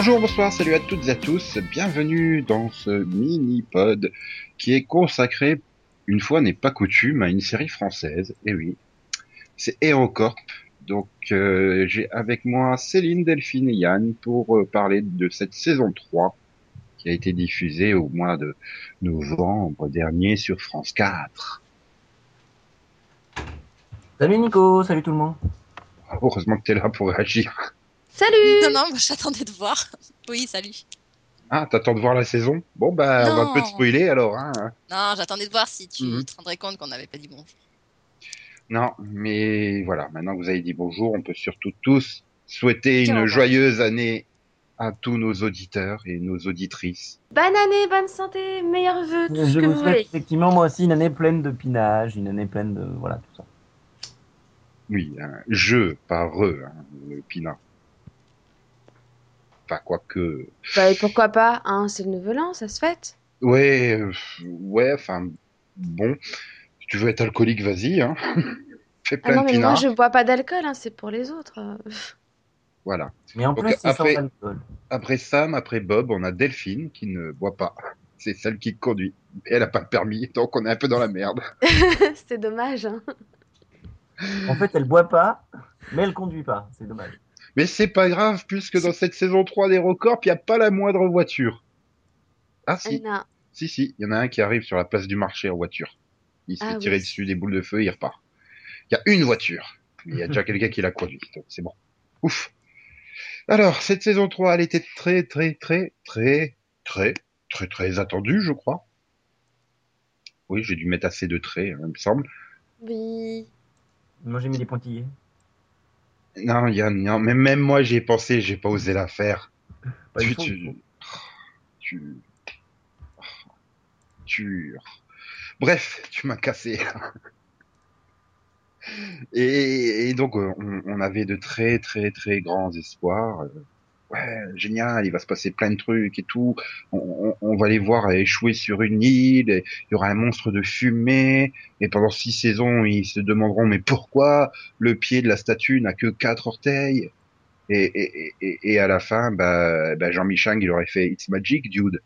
Bonjour, bonsoir, salut à toutes et à tous. Bienvenue dans ce mini-pod qui est consacré, une fois n'est pas coutume, à une série française. Et oui, c'est HeroCorp. Donc euh, j'ai avec moi Céline, Delphine et Yann pour euh, parler de cette saison 3 qui a été diffusée au mois de novembre dernier sur France 4. Salut Nico, salut tout le monde. Heureusement que tu es là pour réagir. Salut Non, non, moi, j'attendais de voir. Oui, salut. Ah, t'attends de voir la saison? Bon, bah, on va un peu te spoiler alors. Hein. Non, j'attendais de voir si tu Mhm. te rendrais compte qu'on n'avait pas dit bonjour. Non, mais voilà, maintenant que vous avez dit bonjour, on peut surtout tous souhaiter une joyeuse année à tous nos auditeurs et nos auditrices. Bonne année, bonne santé, meilleurs vœux, tout ce Je que vous vous souhaite voulez. effectivement moi aussi une année pleine de pinage, une année pleine de voilà tout ça. Oui, hein, je, pas re, hein, le pinard. Enfin, quoique... Bah, et pourquoi pas, hein, c'est le nouvel an, ça se fête. Ouais, euh, ouais, enfin, bon, si tu veux être alcoolique, vas-y, hein. Fais Ah plein non, de mais moi je bois pas d'alcool, hein, c'est pour les autres. Voilà. Mais en plus après- sans alcool. Après Sam, après Bob, on a Delphine qui ne boit pas. C'est celle qui conduit. Et elle a pas le permis, donc on est un peu dans la merde. c'est dommage. Hein. En fait elle boit pas, mais elle conduit pas, c'est dommage. Mais c'est pas grave, puisque dans cette saison 3 des Records, il n'y a pas la moindre voiture. Ah si, Non. si, si, il y en a un qui arrive sur la place du marché en voiture. Il se Ah fait tirer oui. dessus des boules de feu, il repart. Il y a une voiture. Il y a déjà quelqu'un qui l'a conduit, donc c'est bon. Ouf. Alors, cette saison 3, elle était très, très, très, très, très, très, très attendue, je crois. Oui, j'ai dû mettre assez de traits, hein, il me semble. Oui. Moi j'ai mis des pointillés. Non, Yann, non, mais même moi, j'y ai pensé, j'ai pas osé la faire. Pas tu, tu, tu, tu, bref, tu m'as cassé. Et, et donc, euh, on, on avait de très, très, très grands espoirs. Ouais, génial, il va se passer plein de trucs et tout. On, on- on va les voir échouer sur une île. et Il y aura un monstre de fumée. Et pendant six saisons, ils se demanderont mais pourquoi le pied de la statue n'a que quatre orteils? Et, et, et- à la fin, bah, bah Jean Michel, il aurait fait It's Magic, dude.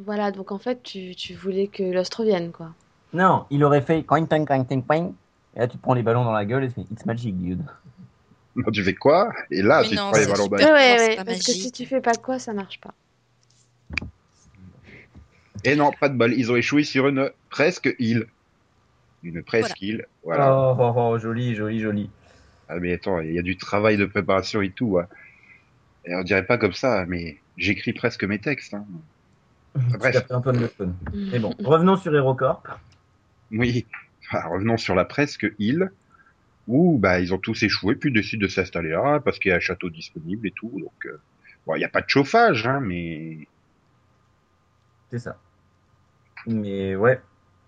Voilà, donc en fait, tu, tu voulais que l'Aust revienne, quoi. Non, il aurait fait coin coin coin coin coin. Et là tu te prends les ballons dans la gueule et tu fais It's magic dude. Non, tu fais quoi? Et là, Oui, tu te non, prends les ballons super. dans Ouais, ouais, parce que si tu fais pas quoi, ça marche pas. Et non, pas de bol. Ils ont échoué sur une presque île. Une presque île. Voilà. Oh, oh, oh, joli, joli, joli. Ah, mais attends, il y a du travail de préparation et tout. hein. Et on dirait pas comme ça, mais j'écris presque mes textes. Hein. bref. Un peu de fun. Mais bon, revenons sur HeroCorp. Oui. Enfin, revenons sur la presque île où bah ils ont tous échoué puis décident de s'installer là parce qu'il y a un château disponible et tout. Donc euh, bon, il n'y a pas de chauffage, hein, mais C'est ça. Mais ouais,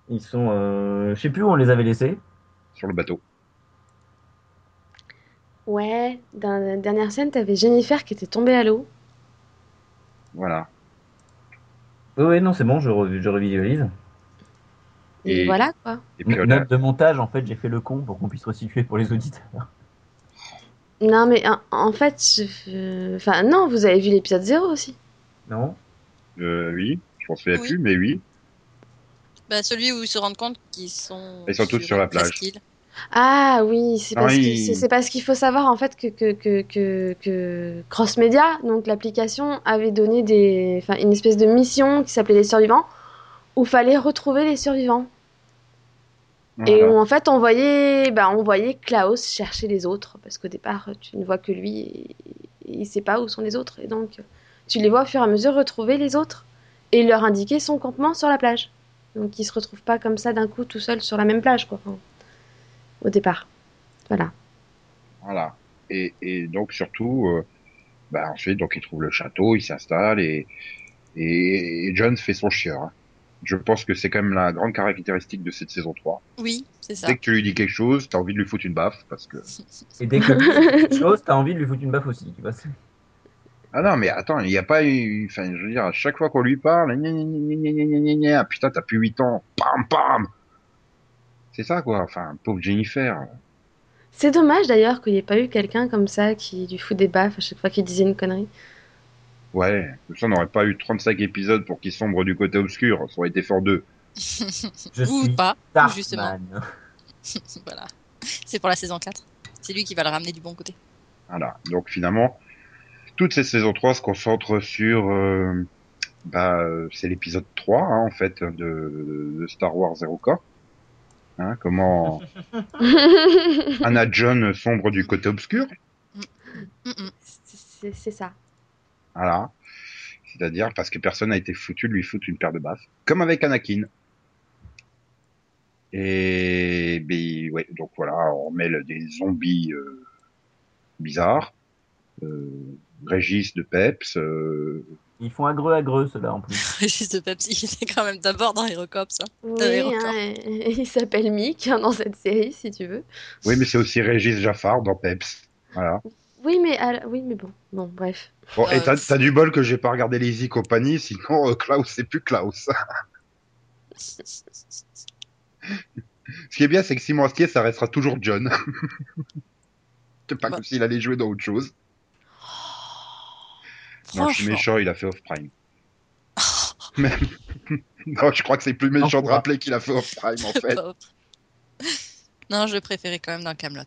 ils sont. Euh... Je sais plus où on les avait laissés. sur le bateau. Ouais, dans la dernière scène, t'avais Jennifer qui était tombée à l'eau. Voilà. Oui, non, c'est bon, je, re- je revisualise. Et, Et- voilà, quoi. Et puis Note de montage, en fait, j'ai fait le con pour qu'on puisse resituer pour les auditeurs. Non, mais en, en fait, je- enfin, non, vous avez vu l'épisode 0 aussi. Non euh, oui, je m'en souviens Oui. plus, mais oui. Bah, celui où ils se rendent compte qu'ils sont. Ils sont tous sur la plage. presqu'île. Ah oui, c'est parce oui. qu'il c'est- c'est parce qu'il faut savoir en fait que, que, que, que, que Cross Media, donc l'application, avait donné des, enfin, une espèce de mission qui s'appelait Les Survivants, où fallait retrouver les survivants. Et où en fait on voyait, bah, on voyait Klaus chercher les autres, parce qu'au départ tu ne vois que lui et, et il sait pas où sont les autres. Et donc tu les vois au fur et à mesure retrouver les autres et leur indiquer son campement sur la plage. Donc ils se retrouvent pas comme ça d'un coup tout seuls sur la même plage quoi. Enfin, au départ. Voilà. Voilà. Et, et donc surtout, euh, bah ensuite, donc il trouve le château, il s'installe et, et, et John fait son chieur. hein. Je pense que c'est quand même la grande caractéristique de cette saison 3. Oui, c'est ça. Dès que tu lui dis quelque chose, t'as envie de lui foutre une baffe parce que. Et dès que tu lui dis quelque chose, t'as envie de lui foutre une baffe aussi, tu vois. Ah non, mais attends, il n'y a pas eu. Enfin, je veux dire, à chaque fois qu'on lui parle, gna, gna, gna, ah, putain, t'as plus 8 ans, pam pam C'est ça quoi, enfin, pauvre Jennifer. C'est dommage d'ailleurs qu'il n'y ait pas eu quelqu'un comme ça qui lui fout des baffes à chaque fois qu'il disait une connerie. Ouais, ça on n'aurait pas eu 35 épisodes pour qu'il sombre du côté obscur, ça aurait été fort deux. Je Ou suis pas, Darkman. justement. voilà. C'est pour la saison 4. C'est lui qui va le ramener du bon côté. Voilà. Donc finalement, toute cette saison 3 se concentre sur, euh, bah, euh, c'est l'épisode 3 hein, en fait de, de Star Wars Zero Corps. Hein, comment Anna John sombre du côté obscur. Mm, mm. C'est c'est ça. Voilà. C'est-à-dire parce que personne n'a été foutu de lui foutre une paire de baffes. Comme avec Anakin. Et ben, ouais, donc voilà, on mêle des zombies euh, bizarres, euh, Régis de Peps, euh, Ils font agreux agreux ceux-là en plus. Régis de Pepsi, il était quand même d'abord dans Hérocops. Hein. Oui, hein, il s'appelle Mick hein, dans cette série, si tu veux. oui mais c'est aussi Régis Jaffar dans Peps. Voilà. Oui, mais, oui, mais bon. Bon, bref. Bon, Euh, et t'as t'as du bol que j'ai pas regardé les Company, sinon euh, Klaus c'est plus Klaus. Ce qui est bien, c'est que Simon Astier, ça restera toujours John. c'est pas Bah. comme s'il allait jouer dans autre chose. Non, je suis Franchement. méchant, il a fait Off Prime. Mais- non, je crois que c'est plus méchant de rappeler qu'il a fait Off Prime en fait. Non, je le préférais quand même dans Camelot.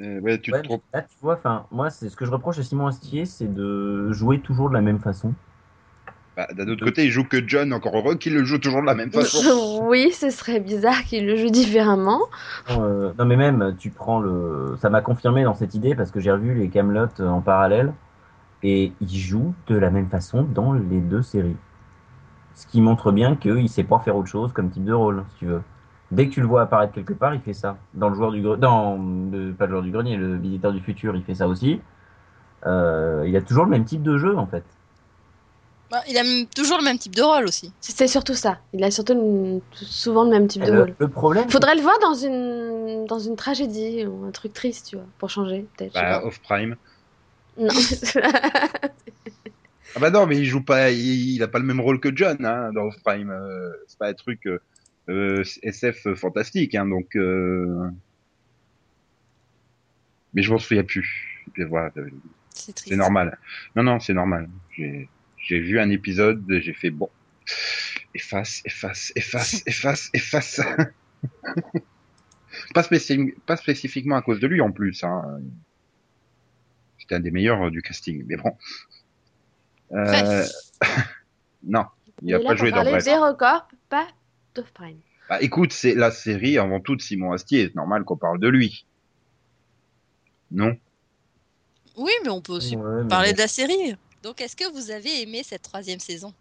Euh, ouais, tu Ouais, te trompes. là, tu vois, enfin, moi, c'est ce que je reproche à Simon Astier, c'est de jouer toujours de la même façon. Bah, D'un autre côté, il joue que John, encore heureux qu'il le joue toujours de la même façon. oui, ce serait bizarre qu'il le joue différemment. Euh, non, mais même, tu prends le. Ça m'a confirmé dans cette idée parce que j'ai revu les Camelot en parallèle et il joue de la même façon dans les deux séries. Ce qui montre bien qu'il sait pas faire autre chose comme type de rôle, si tu veux. Dès que tu le vois apparaître quelque part, il fait ça. Dans le joueur du grenier, dans le, pas le joueur du grenier, le visiteur du futur, il fait ça aussi. Euh, il a toujours le même type de jeu en fait. Bah, il a toujours le même type de rôle aussi. C'est surtout ça. Il a surtout souvent le même type Et de le, rôle. le problème, Faudrait le voir dans une dans une tragédie ou un truc triste, tu vois, pour changer peut-être. Bah. Off Prime. Non. Ah bah non, mais il joue pas, il, il a pas le même rôle que John hein, dans Off Prime. Euh, c'est pas un truc euh, SF fantastique, hein, donc. Euh... Mais je m'en souviens plus. Voilà, euh, C'est normal. Non, non, c'est normal. J'ai vu un épisode, j'ai fait bon. Efface, efface, efface, efface, efface. pas, spécif- pas spécifiquement à cause de lui en plus. Hein. C'était un des meilleurs euh, du casting, mais bon. Euh... Non, il Il a est pas joué dans Bref. d'Hérocorp, pas d'Off Prime. Bah, écoute, c'est la série avant tout de Simon Astier. C'est normal qu'on parle de lui. Non? Oui, mais on peut aussi Ouais, mais parler de la série. Donc, est-ce que vous avez aimé cette troisième saison?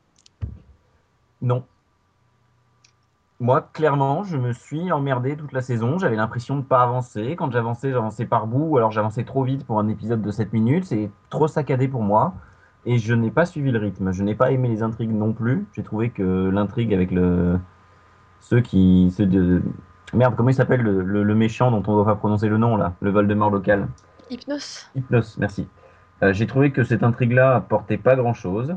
Non. Moi, clairement, je me suis emmerdé toute la saison. J'avais l'impression de pas avancer. Quand j'avançais, j'avançais par bout, ou alors j'avançais trop vite pour un épisode de 7 minutes. C'est trop saccadé pour moi. Et je n'ai pas suivi le rythme. Je n'ai pas aimé les intrigues non plus. J'ai trouvé que l'intrigue avec le ceux qui ceux de merde, comment il s'appelle le, le- le méchant dont on ne doit pas prononcer le nom là, le Voldemort local? Hypnose. Hypnos, merci. Euh, j'ai trouvé que cette intrigue-là apportait pas grand-chose.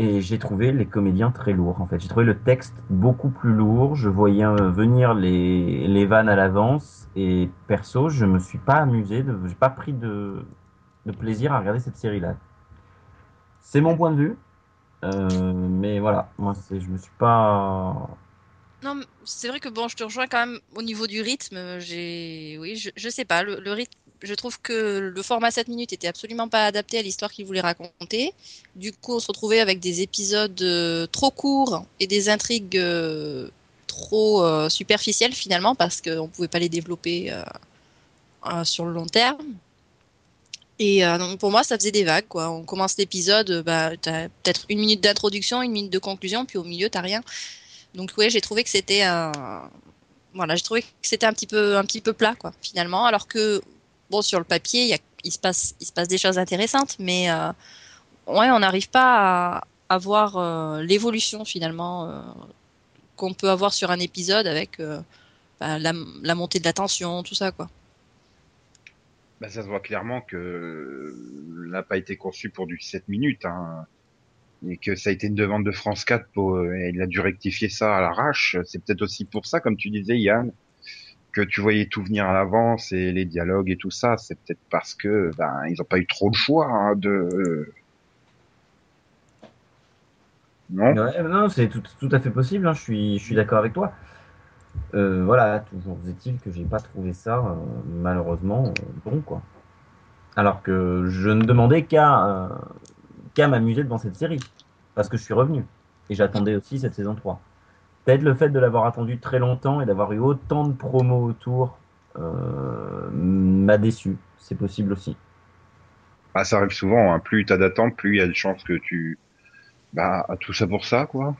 Et j'ai trouvé les comédiens très lourds, en fait. J'ai trouvé le texte beaucoup plus lourd. Je voyais euh, venir les, les vannes à l'avance. Et perso, je me suis pas amusé. De, j'ai pas pris de, de plaisir à regarder cette série-là. C'est mon point de vue. Euh, mais voilà, moi, je me suis pas. Non, c'est vrai que bon, je te rejoins quand même au niveau du rythme. euh, J'ai, oui, je, sais pas, le, rythme. Je trouve que le format 7 minutes était absolument pas adapté à l'histoire qu'il voulait raconter. Du coup, on se retrouvait avec des épisodes euh, trop courts et des intrigues euh, trop superficielles finalement parce qu'on pouvait pas les développer sur le long terme. Et donc pour moi, ça faisait des vagues quoi. On commence l'épisode, bah, t'as peut-être une minute d'introduction, une minute de conclusion, puis au milieu t'as rien. Donc ouais, j'ai trouvé que c'était un voilà, j'ai trouvé que c'était un petit peu un petit peu plat quoi finalement alors que bon sur le papier, il se passe il se passe des choses intéressantes mais euh, ouais, on n'arrive pas à, à voir euh, l'évolution finalement euh, qu'on peut avoir sur un épisode avec bah, la, la montée de la tension, tout ça quoi. Bah, ça se voit clairement que n'a pas été conçu pour du 7 minutes, hein. Et que ça a été une demande de France 4 pour, euh, il a dû rectifier ça à l'arrache. C'est peut-être aussi pour ça, comme tu disais, Yann, que tu voyais tout venir à l'avance et les dialogues et tout ça, c'est peut-être parce que ben ils ont pas eu trop de choix hein, de non? Non, c'est tout, tout à fait possible. hein, Je suis, je suis d'accord avec toi. Euh, voilà, toujours est-il que j'ai pas trouvé ça euh, malheureusement euh, bon quoi. Alors que je ne demandais qu'à euh, qu'à m'amuser devant cette série parce que je suis revenu et j'attendais aussi cette saison 3. Peut-être le fait de l'avoir attendu très longtemps et d'avoir eu autant de promos autour euh, m'a déçu. C'est possible aussi. Ah, ça arrive souvent. Hein. Plus t'as d'attente, plus il y a de chances que tu bah tout ça pour ça quoi.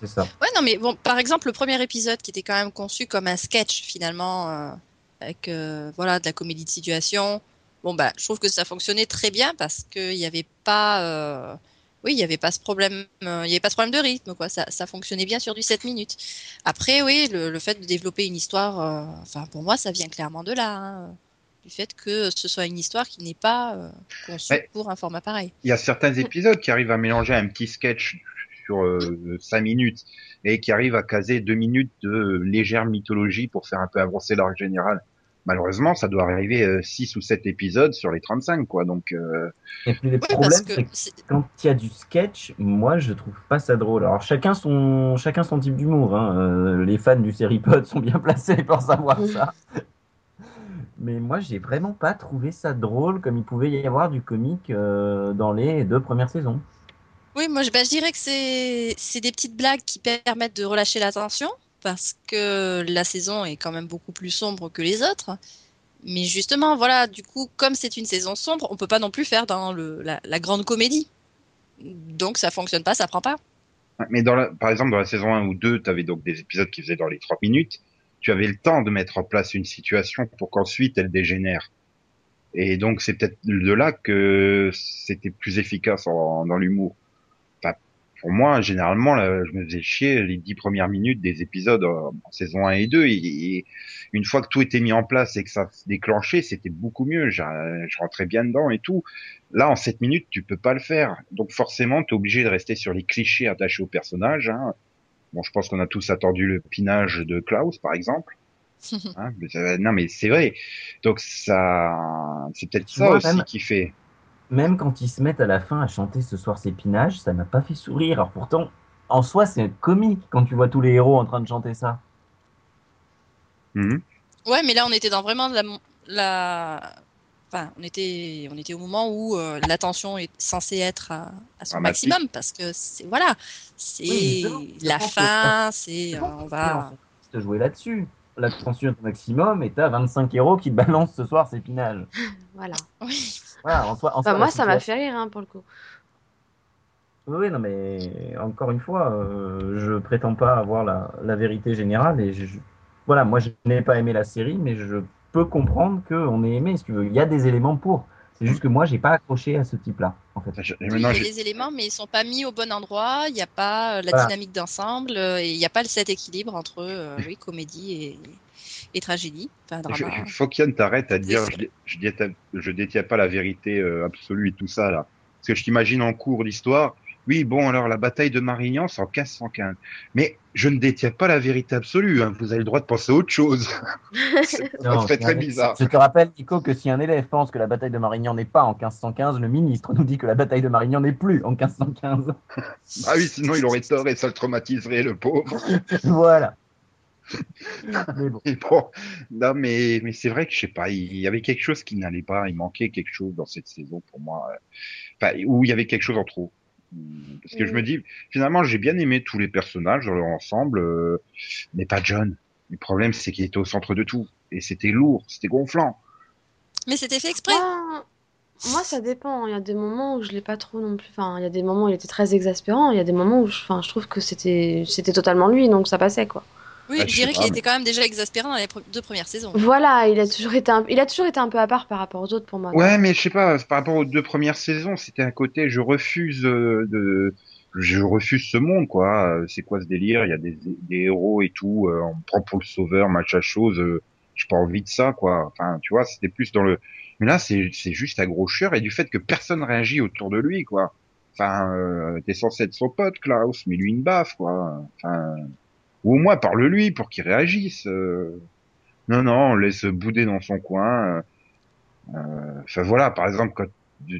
C'est ça. Ouais, non, mais bon, par exemple, le premier épisode qui était quand même conçu comme un sketch finalement, euh, avec euh, voilà de la comédie de situation. Bon bah, je trouve que ça fonctionnait très bien parce qu'il n'y avait pas, euh, oui, il n'y avait pas ce problème, euh, il y avait pas ce problème de rythme quoi. Ça, ça fonctionnait bien sur du 7 minutes. Après, oui, le, le fait de développer une histoire, euh, enfin pour moi, ça vient clairement de là, hein, du fait que ce soit une histoire qui n'est pas euh, conçue Ouais. pour un format pareil. Il y a certains épisodes qui arrivent à mélanger un petit sketch sur euh, cinq minutes et qui arrivent à caser deux minutes de légère mythologie pour faire un peu avancer l'arc général. Malheureusement, ça doit arriver 6 ou 7 épisodes sur les 35 quoi. Donc euh, Et puis le Oui, problème, c'est que quand il y a du sketch, moi je trouve pas ça drôle. Alors chacun son chacun son type d'humour. Hein. Euh, les fans du Seripod sont bien placés pour savoir ça. Mais moi j'ai vraiment pas trouvé ça drôle comme il pouvait y avoir du comique euh, dans les deux premières saisons. Oui, moi je, bah, je dirais que c'est c'est des petites blagues qui permettent de relâcher la tension parce que la saison est quand même beaucoup plus sombre que les autres. Mais justement, voilà, du coup, comme c'est une saison sombre, on peut pas non plus faire dans la, grande comédie. Donc ça fonctionne pas, ça prend pas. Mais par exemple, dans la saison 1 ou 2, tu avais donc des épisodes qui faisaient dans les 3 minutes. Tu avais le temps de mettre en place une situation pour qu'ensuite elle dégénère. Et donc, c'est peut-être de là que c'était plus efficace dans l'humour. Pour moi, généralement, là, je me faisais chier les 10 premières minutes des épisodes euh, en saison 1 et 2. Et, et une fois que tout était mis en place et que ça se déclenchait, c'était beaucoup mieux. Je, je rentrais bien dedans et tout. Là, en 7 minutes, tu peux pas le faire. Donc forcément, tu es obligé de rester sur les clichés attachés au personnage. Hein. Bon, je pense qu'on a tous attendu le pinage de Klaus, par exemple. Hein, mais non, mais c'est vrai. Donc ça, c'est peut-être ça aussi même- qui fait. Même quand ils se mettent à la fin à chanter ce soir c'est Pinage, ça m'a pas fait sourire. Alors pourtant, en soi c'est comique quand tu vois tous les héros en train de chanter ça. Mhm. Ouais, mais là on était dans vraiment la, la... Enfin, on était, on était au moment où euh, la tension est censée être à, à son Dramatique. maximum parce que c'est voilà, c'est Oui, la fin, c'est euh, on va. te jouer là-dessus. La tension est au maximum et t'as 25 héros qui te balancent ce soir c'est Pinage. Voilà. Oui. Voilà, en soi, en Enfin, soi, moi, ça m'a fait rire, hein, pour le coup. Oui, non, mais encore une fois, euh, je prétends pas avoir la, la vérité générale et je, je- voilà, moi je n'ai pas aimé la série, mais je peux comprendre qu'on ait aimé, si tu veux. Il y a des éléments pour. C'est juste que moi, j'ai pas accroché à ce type-là, en fait. Je- il y a j'ai- les éléments, mais ils sont pas mis au bon endroit. Il n'y a pas euh, la Voilà. dynamique d'ensemble euh, et il n'y a pas le cet équilibre entre euh, oui, comédie et, et tragédie, enfin je- drama. faut qu'Yann t'arrête à dire je, dé- je, détiens, je détiens pas la vérité euh, absolue et tout ça là. Parce que je t'imagine en cours d'histoire. Oui, bon, alors la bataille de Marignan, c'est en 1515. Mais je ne détiens pas la vérité absolue. Hein. Vous avez le droit de penser à autre chose. C'est- très un- bizarre. Je te rappelle, Nico, que si un élève pense que la bataille de Marignan n'est pas en 1515, le ministre nous dit que la bataille de Marignan n'est plus en 1515. Ah oui, sinon il aurait tort et ça le traumatiserait, le pauvre. voilà. Mais bon. Non, mais, mais c'est vrai que je sais pas, il y avait quelque chose qui n'allait pas, il manquait quelque chose dans cette saison pour moi, enfin, où il y avait quelque chose en trop. Parce que je Mm. me dis, finalement, j'ai bien aimé tous les personnages dans leur ensemble, euh, mais pas John. Le problème, c'est qu'il était au centre de tout. Et c'était lourd, c'était gonflant. Mais c'était fait exprès. Moi, moi, ça dépend. Il y a des moments où je l'ai pas trop non plus. Enfin, il y a des moments où il était très exaspérant. Il y a des moments où je, enfin, je trouve que c'était, c'était totalement lui, donc ça passait quoi. Oui, Ah, je dirais qu'il mais- était quand même déjà exaspérant dans les pre- deux premières saisons. Voilà, il a toujours été, un, il a toujours été un peu à part par rapport aux autres pour moi. Ouais, mais je sais pas, par rapport aux deux premières saisons, c'était un côté, je refuse euh, de, je refuse ce monde, quoi. C'est quoi ce délire? Il y a des, des héros et tout, euh, on me prend pour le sauveur, match à chose. Euh, j'ai pas envie de ça, quoi. Enfin, tu vois, c'était plus dans le. Mais là, c'est c'est juste un gros et du fait que personne réagit autour de lui, quoi. Enfin, euh, t'es censé être son pote, Klaus, mais lui une baffe, quoi. Enfin, ou au moins parle-lui pour qu'il réagisse. euh. Non, non, on laisse bouder dans son coin. euh, euh, Enfin voilà, par exemple, quand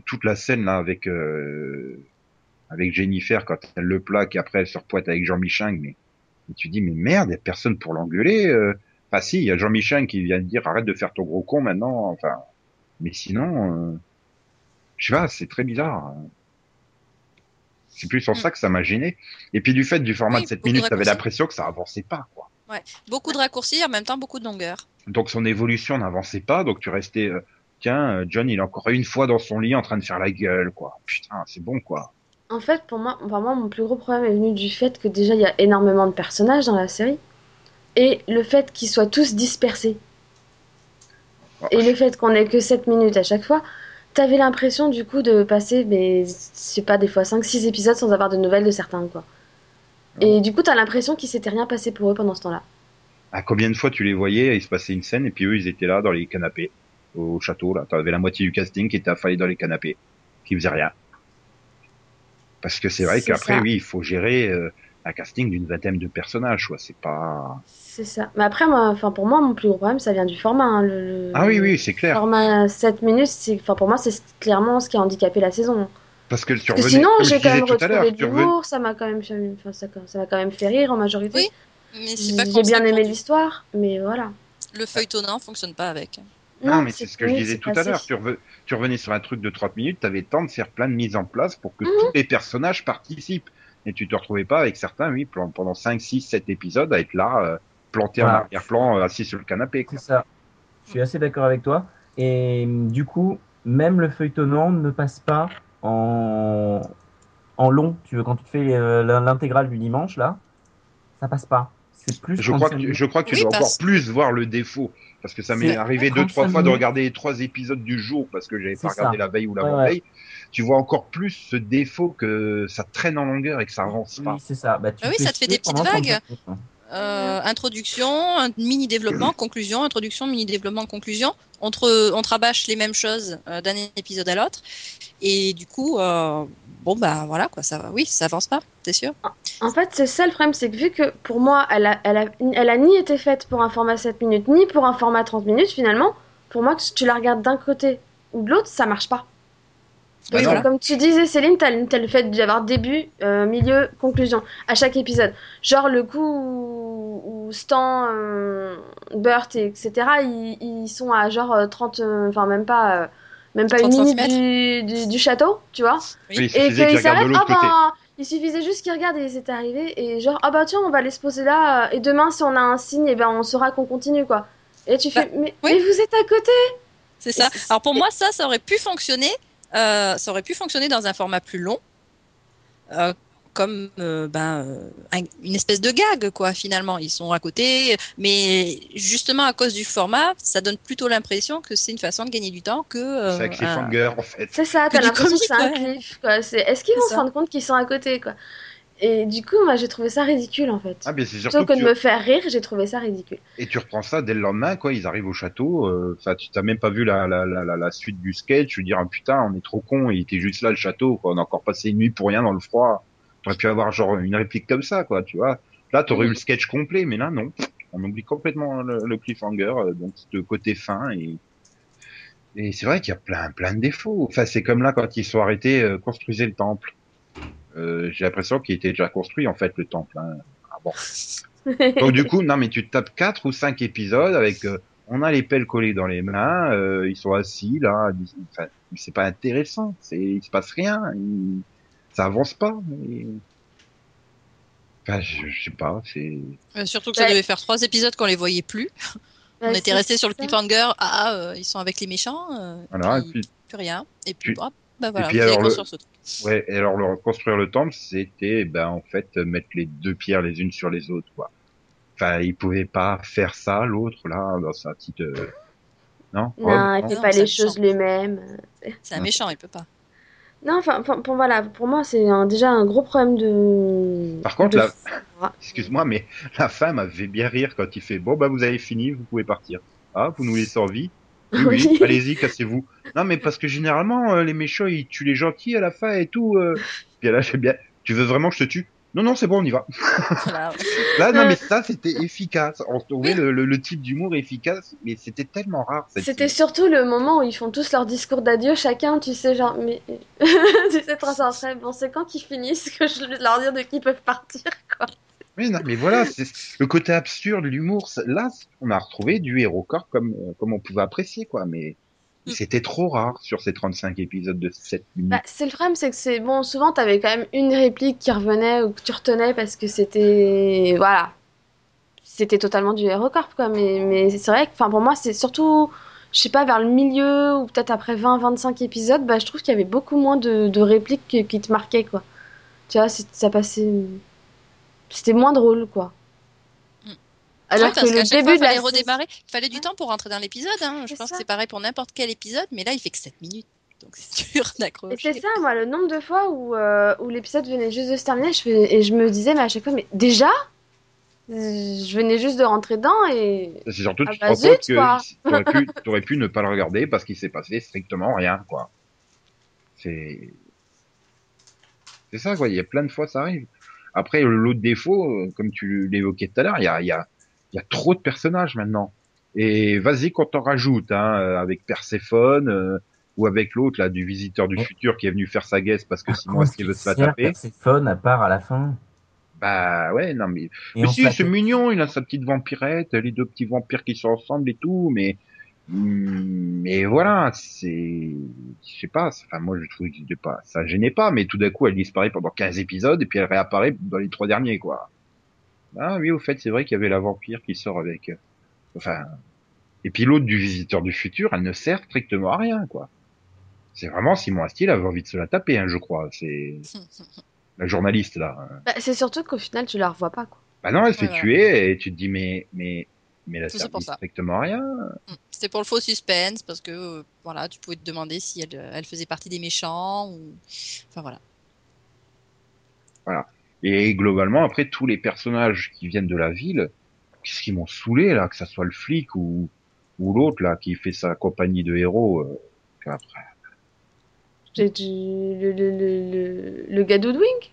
toute la scène là avec avec Jennifer quand elle le plaque et après elle se repoite avec Jean Michel, mais, tu dis mais merde, y a personne pour l'engueuler. Enfin si, il y a Jean Michel qui vient de dire arrête de faire ton gros con maintenant. Enfin, mais sinon, euh, je sais pas, c'est très bizarre. C'est plus en Mm. ça que ça m'a gêné. Et puis du fait du format Oui, de 7 beaucoup de minutes, t'avais l'impression que ça avançait pas quoi. Beaucoup de raccourcis, en même temps beaucoup de longueur. Donc son évolution n'avançait pas, donc tu restais, euh, tiens, euh, John il est encore une fois dans son lit en train de faire la gueule, quoi. Putain, c'est bon, quoi. En fait, pour moi, pour moi, mon plus gros problème est venu du fait que déjà il y a énormément de personnages dans la série et le fait qu'ils soient tous dispersés et le fait qu'on ait que 7 minutes à chaque fois. T'avais l'impression du coup de passer, mais sais pas, des fois 5-6 épisodes sans avoir de nouvelles de certains, quoi. Et du coup, t'as l'impression qu'il s'était rien passé pour eux pendant ce temps-là. À combien de fois tu les voyais, il se passait une scène et puis eux ils étaient là dans les canapés au château là. T'avais la moitié du casting qui était affalé dans les canapés, qui faisait rien. Parce que c'est vrai C'est qu'après oui, il faut gérer euh, un casting d'une vingtaine de personnages, quoi. C'est pas. C'est ça. Mais après, moi, enfin, pour moi, mon plus gros problème, ça vient du format. hein, le, le- Ah oui oui, c'est clair. Format 7 minutes, c'est, enfin, pour moi, c'est clairement ce qui a handicapé la saison. Parce que tu Parce que revenais, sinon, j'ai quand même tout à l'heure, retrouvé revenais, l'humour, ça m'a quand même, fait- enfin, ça, ça m'a quand même fait rire en majorité. Oui, Mais c'est pas J'ai bien aimé l'histoire, mais voilà. Le feuilletonnant fonctionne pas avec. Non, mais c'est ce que je disais tout à l'heure. Tu, reven- tu revenais sur un truc de 30 minutes, tu avais le temps de faire plein de mises en place pour que Mhm. tous les personnages participent. Et tu te retrouvais pas avec certains, oui, pendant 5, 6, 7 épisodes, à être là, euh, planté en arrière-plan, euh, assis sur le canapé. C'est ça. Je suis assez d'accord avec toi. Et hum, du coup, même le feuilletonnant ne passe pas en, en long. Tu veux, quand tu te fais euh, l'intégrale du dimanche, là, ça passe pas. C'est plus Je crois, 35 que, je crois que tu Oui, dois parce- encore plus voir le défaut. Parce que ça m'est arrivé deux, 35 trois fois de regarder les trois épisodes du jour parce que j'avais pas regardé la veille ou Ouais, l'avant-veille. Tu vois encore plus ce défaut que ça traîne en longueur et que ça avance Oui, pas. c'est ça. Bah, tu Ah oui, ça te fait des petites vagues. 35 minutes. Euh, introduction, un mini développement, conclusion, introduction, mini développement, conclusion. On te, on te rabâche les mêmes choses euh, d'un épisode à l'autre. Et du coup, euh, bon bah voilà quoi, ça, oui, ça avance pas, c'est sûr. En fait, c'est ça le problème, c'est que vu que pour moi, elle a, elle, a, elle a ni été faite pour un format 7 minutes, ni pour un format 30 minutes, finalement, pour moi, tu, tu la regardes d'un côté ou de l'autre, ça marche pas. Bah non. Comme tu disais, Céline, t'as le t'as le fait d'avoir début, euh, milieu, conclusion à chaque épisode. Genre le coup où, où Stan, euh, Burt, et etc., ils, ils sont à genre euh, 30, euh, enfin même pas, euh, même pas une 30 minute du, du, du château, tu vois. Oui. Et s'arrêtent, de ah bah, il suffisait juste qu'ils regardent et c'est arrivé. Et genre, ah bah tiens, on va les se poser là. euh, Et demain, si on a un signe, et ben on saura qu'on continue, quoi. Et tu fais, mais, oui. mais vous êtes à côté C'est ça. Alors pour moi, ça, ça aurait pu fonctionner. euh, ça aurait pu fonctionner dans un format plus long, euh, comme euh, ben, euh, un- une espèce de gag, quoi. Finalement, ils sont à côté, mais justement à cause du format, ça donne plutôt l'impression que c'est une façon de gagner du temps que. euh, C'est un cliffhanger, en fait. C'est ça, t'as l'impression que c'est un cliff, quoi. Est-ce qu'ils vont se rendre compte qu'ils sont à côté, quoi? Et du coup, moi, j'ai trouvé ça ridicule, en fait. Ah, mais c'est Plutôt que que de me faire rire, j'ai trouvé ça ridicule. Et tu reprends ça dès le lendemain, quoi. Ils arrivent au château. euh, Enfin, tu t'as même pas vu la, la, la, la, la suite du sketch. Tu dis, ah, putain, on est trop con. Il était juste là, le château. Quoi. On a encore passé une nuit pour rien dans le froid. T'aurais pu avoir genre une réplique comme ça, quoi. Tu vois. Là, t'aurais eu le sketch complet, mais là, non. On oublie complètement le, le cliffhanger. euh, Donc, ce côté fin et et c'est vrai qu'il y a plein, plein de défauts. Enfin, c'est comme là quand ils sont arrêtés, euh, construisez le temple. Euh, J'ai l'impression qu'il était déjà construit en fait le temple. Hein. Ah bon. Donc du coup, non mais tu te tapes quatre ou cinq épisodes avec, euh, on a les pelles collées dans les mains, euh, ils sont assis là, enfin, c'est pas intéressant, c'est, il se passe rien, ça avance pas. et- Enfin, je, je sais pas, c'est. euh, surtout que ça Ouais. devait faire trois épisodes qu'on les voyait plus. On était resté sur le cliffhanger. Ah, euh, ils sont avec les méchants. euh, Voilà. Et puis, puis, plus rien. Et puis, puis- hop, bah voilà, puis vous allez alors le- construire ce truc. ouais. Et alors le construire le temple, c'était, ben en fait, mettre les deux pierres les unes sur les autres, quoi. Enfin, ils pouvaient pas faire ça, l'autre là, dans sa petite. euh, Non? Non, Rob, il fait non, pas les choses semble. lui-même. C'est un méchant, il peut pas. Non, enfin, pour, voilà, pour moi, c'est un- déjà un gros problème de. Par contre, de la- format. Excuse-moi, mais la femme avait bien rire quand il fait bon bah vous avez fini, vous pouvez partir. Ah, vous nous laissez en vie? Oui. allez-y, cassez-vous. Non, mais parce que généralement euh, les méchants ils tuent les gentils à la fin et tout. euh. Puis là j'ai bien. Tu veux vraiment que je te tue? Non, non, c'est bon, on y va. Là, non, Euh. mais ça, c'était efficace. On trouvait le, le, le type d'humour efficace, mais c'était tellement rare. C'était surtout le moment où ils font tous leur discours d'adieu, chacun, tu sais, genre, mais. tu sais, trois après, bon, c'est quand qu'ils finissent que je vais leur dire de qui ils peuvent partir, quoi. Mais non, mais voilà, c'est le côté absurde, l'humour. Là, on a retrouvé du héros corps comme, comme on pouvait apprécier, quoi. Mais. C'était trop rare sur ces 35 épisodes de 7 minutes. Bah, c'est le problème, c'est que c'est. Bon, souvent, t'avais quand même une réplique qui revenait ou que tu retenais parce que c'était. Voilà. C'était totalement du hérocorp, quoi. Mais, mais c'est vrai que, enfin, pour moi, c'est surtout. Je sais pas, vers le milieu ou peut-être après 20-25 épisodes, bah, je trouve qu'il y avait beaucoup moins de, de répliques que- qui te marquaient, quoi. Tu vois, ça passait. C'était moins drôle, quoi. Alors Ouais, que parce le début fois, de la fallait redémarrer. Il fallait du temps pour rentrer dans l'épisode. Hein. Je pense ça. que c'est pareil pour n'importe quel épisode, mais là, il fait que 7 minutes. Donc c'est dur Et d'accrocher. c'est ça, moi, le nombre de fois où, euh, où l'épisode venait juste de se terminer, je fais- et je me disais, mais à chaque fois, mais déjà Je venais juste de rentrer dedans et. C'est surtout, Ah tu te bah rends zut, compte que quoi. t'aurais pu, ne pas le regarder parce qu'il s'est passé strictement rien, quoi. C'est, c'est ça, quoi. Il y a plein de fois, ça arrive. Après, l'autre défaut, euh, comme tu l'évoquais tout à l'heure, il y a, il y a, il y a trop de personnages maintenant. Et vas-y qu'on t'en rajoute, hein, euh, avec Perséphone, euh, ou avec l'autre, là, du visiteur du Ouais. futur qui est venu faire sa guest parce que sinon, Comment est-ce qu'il veut se la taper? Fun à part à la fin? Bah, ouais, non, mais mais si, c'est mignon, il a sa petite vampirette, les deux petits vampires qui sont ensemble et tout, mais mais voilà, c'est je sais pas, enfin moi je trouve que pas ça gênait pas, mais tout d'un coup elle disparaît pendant 15 épisodes et puis elle réapparaît dans les trois derniers quoi. Ah oui, au fait, c'est vrai qu'il y avait la vampire qui sort avec euh, enfin et puis l'autre du visiteur du futur, elle ne sert strictement à rien quoi. C'est vraiment Simon Astier avait envie de se la taper hein, je crois, c'est la journaliste là. Bah, c'est surtout qu'au final, tu la revois pas, quoi. Bah non, elle se fait Ouais, tuer et tu te dis mais mais mais elle a Tout ça servi pour ça. strictement à rien. Mm. C'était pour le faux suspense parce que euh, voilà, tu pouvais te demander si elle, euh, elle faisait partie des méchants ou enfin voilà. Et globalement, après, tous les personnages qui viennent de la ville, qu'est-ce qu'ils m'ont saoulé, là, que ça soit le flic ou, ou l'autre, là, qui fait sa compagnie de héros, euh, du... le, le, le, le, gars d'Oodwink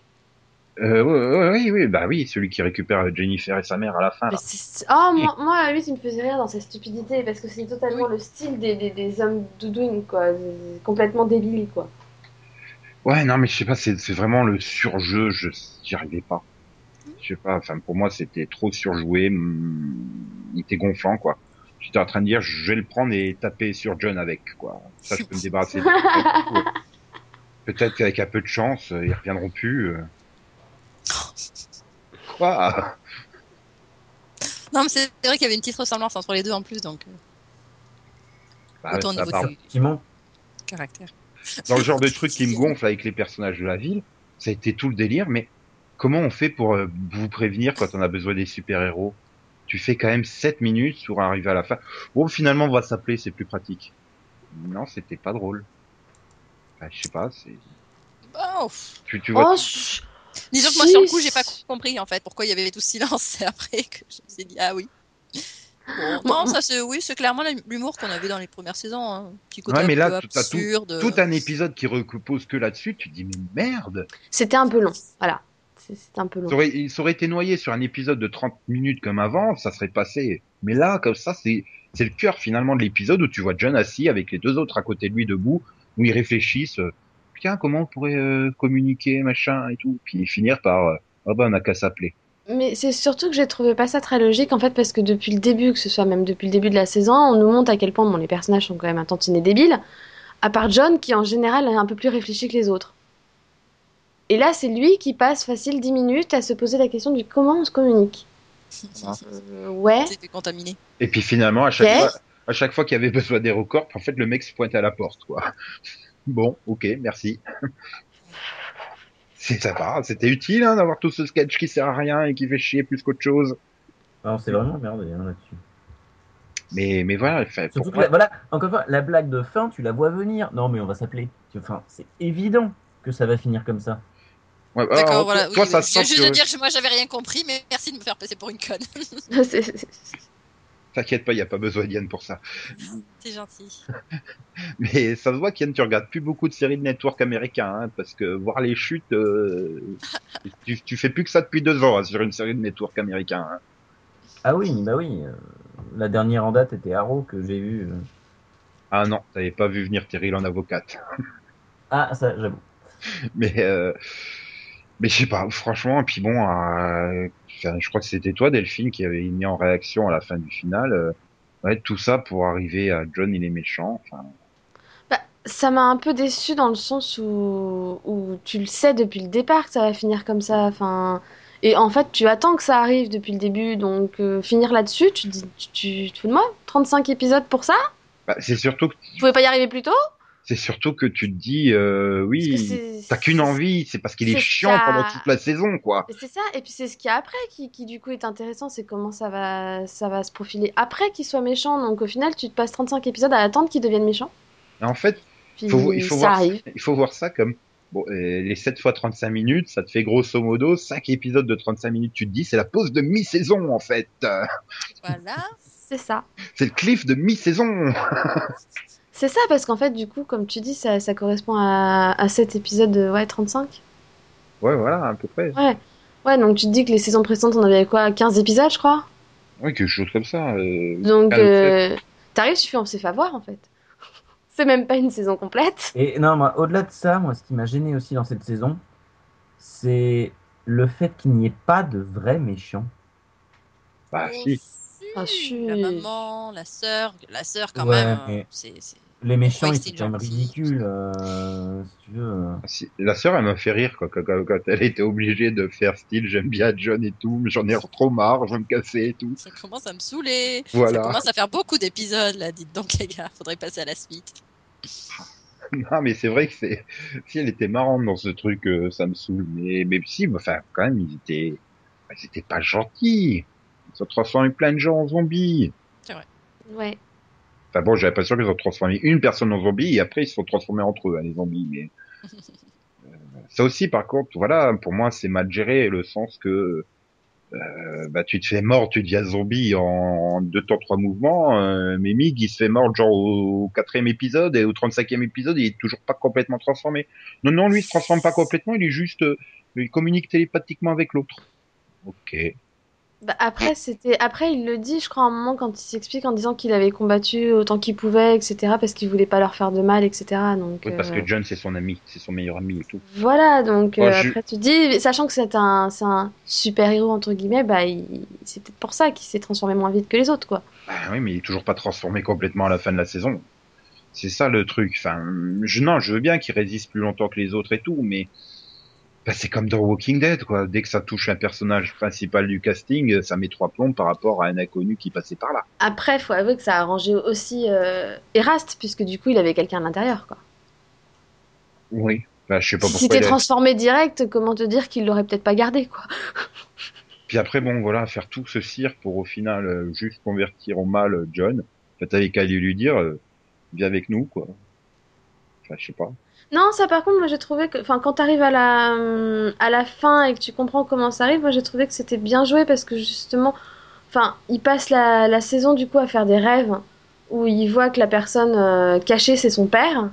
Euh, oui, oui, bah oui, celui qui récupère Jennifer et sa mère à la fin, là. Oh, moi, lui, il me faisait rire dans sa stupidité parce que c'est totalement le style des, des, des hommes d'Oodwink, quoi. Complètement débile, quoi. Ouais, non, mais je sais pas, c'est, c'est vraiment le surjeu, je, j'y arrivais pas. Je sais pas, enfin, pour moi, c'était trop surjoué, hum, il était gonflant, quoi. J'étais en train de dire, je vais le prendre et taper sur John avec, quoi. Ça, je peux me débarrasser. de- Peut-être qu'avec un peu de chance, euh, ils reviendront plus. euh. Quoi? Non, mais c'est vrai qu'il y avait une petite ressemblance entre les deux en plus, donc euh, Bah, Autant au niveau Effectivement, caractère. Dans le genre de truc qui me gonfle avec les personnages de la ville, ça a été tout le délire, mais comment on fait pour euh, vous prévenir quand on a besoin des super-héros? Tu fais quand même 7 minutes pour arriver à la fin. Bon, finalement, on va s'appeler, c'est plus pratique. Non, c'était pas drôle. Enfin, je sais pas, c'est... Oh. Tu, tu vois... Oh. Disons que moi sur le coup, j'ai pas compris en fait pourquoi il y avait tout ce silence. C'est après que je me suis dit ah oui. Non, ça c'est oui, c'est clairement l'humour qu'on avait dans les premières saisons. Hein. Petit côté Ouais, mais un là, t'as tout- absurde. Tout un épisode qui repose que là-dessus, tu te dis, mais merde C'était un peu long, voilà. C'est- C'était un peu long. ça aurait, il ça aurait été noyé sur un épisode de 30 minutes comme avant, ça serait passé. Mais là, comme ça, c'est c'est le cœur finalement de l'épisode où tu vois John assis avec les deux autres à côté de lui debout, où ils réfléchissent, euh, tiens, comment on pourrait euh, communiquer, machin et tout, puis finir par, euh, oh bah on a qu'à s'appeler. Mais c'est surtout que j'ai trouvé pas ça très logique en fait parce que depuis le début, que ce soit même depuis le début de la saison, on nous montre à quel point bon, les personnages sont quand même un tantinet débiles, à part John qui en général est un peu plus réfléchi que les autres. Et là, c'est lui qui passe facile 10 minutes à se poser la question du comment on se communique. Euh, ouais. C'était contaminé. Et puis finalement, à chaque fois, à chaque fois qu'il y avait besoin d'Hérocorp, en fait, le mec se pointait à la porte, quoi. Bon, ok, merci. C'est sympa, c'était utile hein, d'avoir tout ce sketch qui sert à rien et qui fait chier plus qu'autre chose. Alors, c'est vraiment merdé hein, là-dessus. Mais, mais voilà, pour Surtout que, la- voilà, encore une fois, la blague de fin, tu la vois venir. Non, mais on va s'appeler. Enfin, c'est évident que ça va finir comme ça. Ouais, D'accord, alors, voilà. Toi, oui, ça oui. Je viens juste que- de dire que moi j'avais rien compris, mais merci de me faire passer pour une conne. C'est- c'est- T'inquiète pas, il y a pas besoin d'Yann pour ça. C'est gentil. Mais ça se voit qu'Yann, tu regardes plus beaucoup de séries de network américains, hein, parce que voir les chutes, euh, tu, tu fais plus que ça depuis deux ans hein, sur une série de network américain. Hein. Ah oui, bah oui. euh, La dernière en date était Arrow que j'ai vu. euh. Ah non, t'avais pas vu venir Terry en avocate. Ah, ça, j'avoue. Mais euh, mais je sais pas, franchement. Et puis bon, euh, je crois que c'était toi, Delphine, qui avait mis en réaction à la fin du final. euh, ouais, tout ça pour arriver à John, il est méchant. Enfin, Bah, ça m'a un peu déçu dans le sens où, où tu le sais depuis le départ que ça va finir comme ça. Enfin, et en fait, tu attends que ça arrive depuis le début. Donc, euh, finir là-dessus, tu te dis, tu, tu, tu te fous de moi? 35 épisodes pour ça? Bah, c'est surtout que Tu pouvais pas y arriver plus tôt? C'est surtout que tu te dis, euh, oui, t'as qu'une envie, c'est parce qu'il est chiant pendant toute la saison, quoi. Et c'est ça, et puis c'est ce qu'il y a après qui, qui du coup est intéressant, c'est comment ça va, ça va se profiler après qu'il soit méchant. Donc au final, tu te passes 35 épisodes à attendre qu'il devienne méchant. Et en fait, Puis Faut- il faut ça voir- arrive. il faut voir ça comme bon, les 7 fois 35 minutes, ça te fait grosso modo 5 épisodes de 35 minutes. Tu te dis, c'est la pause de mi-saison en fait. Voilà. C'est ça. C'est le cliff de mi-saison. C'est ça, parce qu'en fait, du coup, comme tu dis, ça, ça correspond à, à 7 épisodes de ouais, 35. Ouais, voilà, à peu près. Ouais. Ouais, donc tu te dis que les saisons précédentes, on avait quoi 15 épisodes, je crois? Oui, quelque chose comme ça. euh, Donc, 15, euh, t'arrives, tu fais on s'est fait avoir, en fait. C'est même pas une saison complète. Et non, moi, au-delà de ça, moi, ce qui m'a gêné aussi dans cette saison, c'est le fait qu'il n'y ait pas de vrais méchants. Bah Oh, si. Ah, si. La maman, la sœur, la sœur quand Ouais, même. mais- C'est, c'est- Les méchants, Ouais, ils c'est sont quand même ridicules, euh, si tu veux. La sœur, elle m'a fait rire quoi, quand, quand- quand elle était obligée de faire style j'aime bien John et tout, mais j'en ai trop marre, je vais me casser et tout. Ça commence à me saouler. Voilà. Ça commence à faire beaucoup d'épisodes là, dites donc les gars. Faudrait passer à la suite. Non, mais c'est vrai que c'est, si elle était marrante dans ce truc, euh, ça me saoule. Mais, mais si, enfin, quand même, ils étaient, ils étaient pas gentils. Ils ont transformé plein de gens en zombies. Ouais. Enfin bon, j'ai l'impression qu'ils ont transformé une personne en zombie et après ils se sont transformés entre eux, hein, les zombies. Mais euh, ça aussi, par contre, voilà, pour moi, c'est mal géré, le sens que euh, bah tu te fais mort, tu deviens zombie en deux temps trois mouvements. Euh, mais Mig, il se fait mort genre au quatrième épisode et au 35e épisode, il est toujours pas complètement transformé. Non, non, lui, il se transforme pas complètement, il est juste, euh, il communique télépathiquement avec l'autre. Ok. Bah, après, c'était après il le dit, je crois, à un moment quand il s'explique en disant qu'il avait combattu autant qu'il pouvait, etc. Parce qu'il voulait pas leur faire de mal, etc. Donc Oui, parce euh, que John, c'est son ami, c'est son meilleur ami et tout. voilà, donc Moi, euh, je- après tu dis, sachant que c'est un, c'est un super héros entre guillemets, bah il- c'est peut-être pour ça qu'il s'est transformé moins vite que les autres, quoi. Ah oui, mais il est toujours pas transformé complètement à la fin de la saison. C'est ça le truc. Enfin, je, non, je veux bien qu'il résiste plus longtemps que les autres et tout, mais bah, c'est comme dans Walking Dead, quoi. Dès que ça touche un personnage principal du casting, ça met trois plombs par rapport à un inconnu qui passait par là. Après, faut avouer que ça a arrangé aussi euh, Eraste, puisque du coup il avait quelqu'un à l'intérieur, quoi. Oui. Bah, je sais pas Si pourquoi. c'était transformé direct, comment te dire qu'il l'aurait peut-être pas gardé, quoi? Puis après, bon, voilà, faire tout ce cirque pour au final euh, juste convertir au mal euh, John. T'avais qu'à lui dire, euh, viens avec nous, quoi. Enfin, je sais pas. Non, ça par contre, moi j'ai trouvé que, enfin, quand t'arrives à la, à la fin et que tu comprends comment ça arrive, moi j'ai trouvé que c'était bien joué parce que justement, enfin, il passe la, la saison du coup à faire des rêves où il voit que la personne euh, cachée c'est son père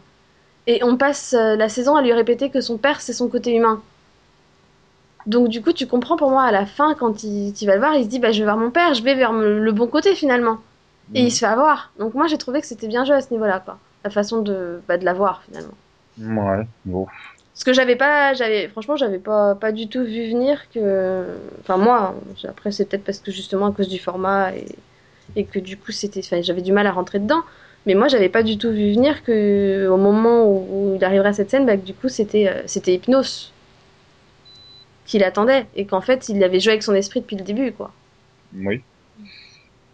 et on passe euh, la saison à lui répéter que son père c'est son côté humain. Donc du coup, tu comprends pour moi à la fin quand il, il va le voir, il se dit bah je vais voir mon père, je vais vers le bon côté finalement. Et il se fait avoir. Donc moi j'ai trouvé que c'était bien joué à ce niveau-là quoi, la façon de, bah, de la voir finalement. Ouais, bon. Parce que j'avais pas, j'avais, franchement, j'avais pas, pas du tout vu venir que, enfin moi, après c'est peut-être parce que justement à cause du format et, et que du coup c'était, enfin j'avais du mal à rentrer dedans. Mais moi j'avais pas du tout vu venir que au moment où, où il arriverait à cette scène, bah, que du coup c'était, euh, c'était Hypnos qui l'attendait et qu'en fait il avait joué avec son esprit depuis le début quoi. Oui.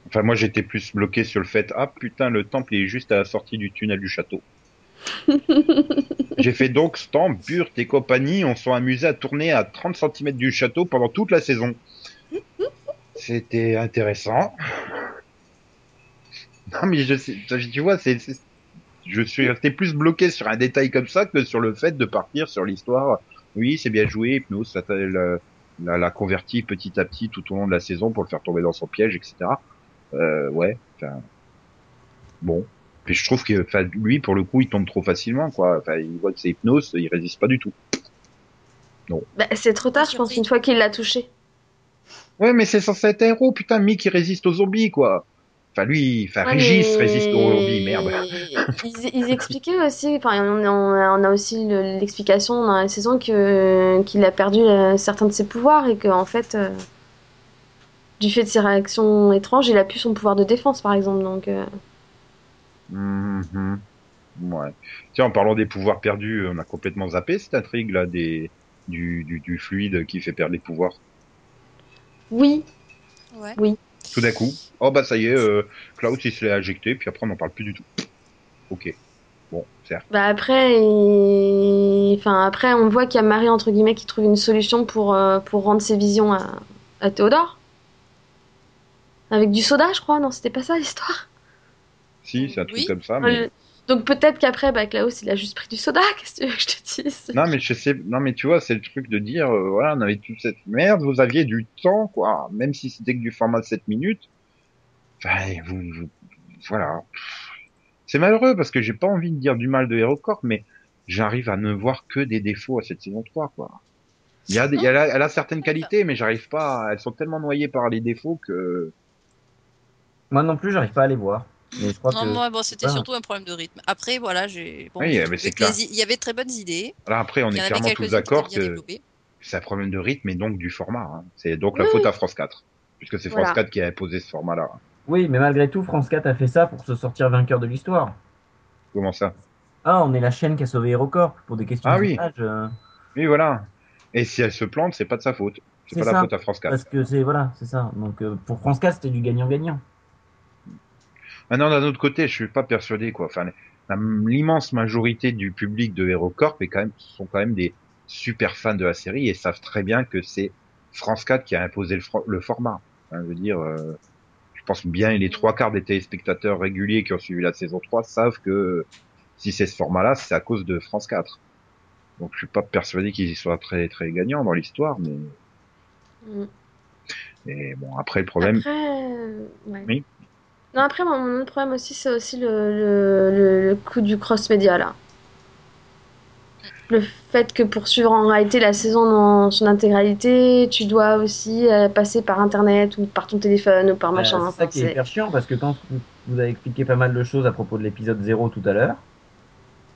Enfin, moi, j'étais plus bloqué sur le fait, ah putain, le temple est juste à la sortie du tunnel du château. J'ai fait donc Stamp, Burt et compagnie, on sont amusés à tourner à 30 cm du château pendant toute la saison. C'était intéressant. Non, mais je sais, tu vois, c'est, je suis resté plus bloqué sur un détail comme ça que sur le fait de partir sur l'histoire. Oui, c'est bien joué, Hypnose, la, la converti petit à petit tout au long de la saison pour le faire tomber dans son piège, etc. Euh, ouais. Enfin, bon. Puis je trouve que, lui, pour le coup, il tombe trop facilement, quoi. Enfin, il voit que c'est hypnose, il résiste pas du tout. Bah, c'est trop tard, je pense, une fois qu'il l'a touché. Ouais, mais c'est censé être un héros, putain, Mick, il résiste aux zombies, quoi. Enfin, lui, enfin, Ouais, Régis mais- résiste aux zombies, merde. Ils, ils expliquaient aussi, enfin, on a, on a- on a aussi le- l'explication dans la saison que qu'il a perdu euh, certains de ses pouvoirs et que en fait, euh, du fait de ses réactions étranges, il a plus son pouvoir de défense, par exemple. Donc, euh, Mhm. Ouais. Tiens, en parlant des pouvoirs perdus, on a complètement zappé cette intrigue, là, des, du, du, du fluide qui fait perdre les pouvoirs. oui, Ouais. Tout d'un coup, oh bah ça y est, euh, Klaus il se l'est injecté, puis après on n'en parle plus du tout. Ok. Bon, certes. bah après, il- enfin après, on voit qu'il y a Marie entre guillemets qui trouve une solution pour euh, pour rendre ses visions à, à Théodore. Avec du soda, je crois. Non, c'était pas ça l'histoire. Si, c'est un truc Oui. comme ça, mais... Euh, Donc peut-être qu'après, bah, Klaus, il a juste pris du soda. Qu'est-ce que tu veux que je te dise? Non, mais je sais, non, mais tu vois, c'est le truc de dire, euh, voilà, on avait toute cette merde, vous aviez du temps, quoi, même si c'était que du format de 7 minutes. Enfin, vous, vous- voilà. C'est malheureux parce que j'ai pas envie de dire du mal de HeroCorp, mais j'arrive à ne voir que des défauts à cette saison 3, quoi. Il y a, des- il y a la- elle a certaines qualités, mais j'arrive pas, à- elles sont tellement noyées par les défauts que, Moi non plus, j'arrive pas à les voir. Mais je crois Non, que. bon, c'était Ah. surtout un problème de rythme. Après, voilà, j'ai. Bon, Oui, mais clair. les Il y avait de très bonnes idées. là après, on est clairement tous d'accord que c'est un problème de rythme et donc du format. hein. C'est donc la Oui, faute oui. à France 4. Puisque c'est France Voilà. 4 qui a imposé ce format-là. Oui, mais malgré tout, France 4 a fait ça pour se sortir vainqueur de l'histoire. Comment ça? Ah, on est la chaîne qui a sauvé HeroCorp pour des questions Ah de oui. euh, Oui, voilà. Et si elle se plante, c'est pas de sa faute. C'est pas la ça. faute à France 4. parce que c'est voilà, c'est ça. Donc euh, pour France 4, c'était du gagnant-gagnant. Maintenant, d'un autre côté, je suis pas persuadé, quoi. Enfin, l'immense majorité du public de HeroCorp est quand même, sont quand même des super fans de la série et savent très bien que c'est France 4 qui a imposé le, format. Hein, je veux dire, euh, je pense bien les trois quarts des téléspectateurs réguliers qui ont suivi la saison 3 savent que si c'est ce format-là, c'est à cause de France 4. Donc, je suis pas persuadé qu'ils y soient très, très gagnants dans l'histoire, mais, Mm. mais bon, après, le problème, Après, euh, ouais. Oui. Non, après, mon, mon autre problème aussi, c'est aussi le, le, le, le coup du cross-média, là. Le fait que pour suivre en réalité la saison dans son intégralité, tu dois aussi euh, passer par Internet ou par ton téléphone ou par machin. Euh, c'est ça qui est hyper chiant parce que quand vous, vous avez expliqué pas mal de choses à propos de l'épisode 0 tout à l'heure.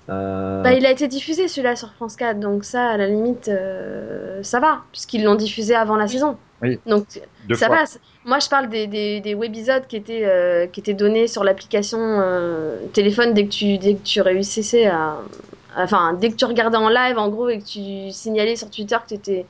euh, Bah, il a été diffusé celui-là sur France 4, donc ça, à la limite, euh, ça va, puisqu'ils l'ont diffusé avant la saison. Oui. Donc deux ça fois. passe. Moi, je parle des, des, des webisodes qui étaient, euh, qui étaient donnés sur l'application euh, téléphone dès que tu, dès que tu réussissais à. Enfin, dès que tu regardais en live, en gros, et que tu signalais sur Twitter que tu étais,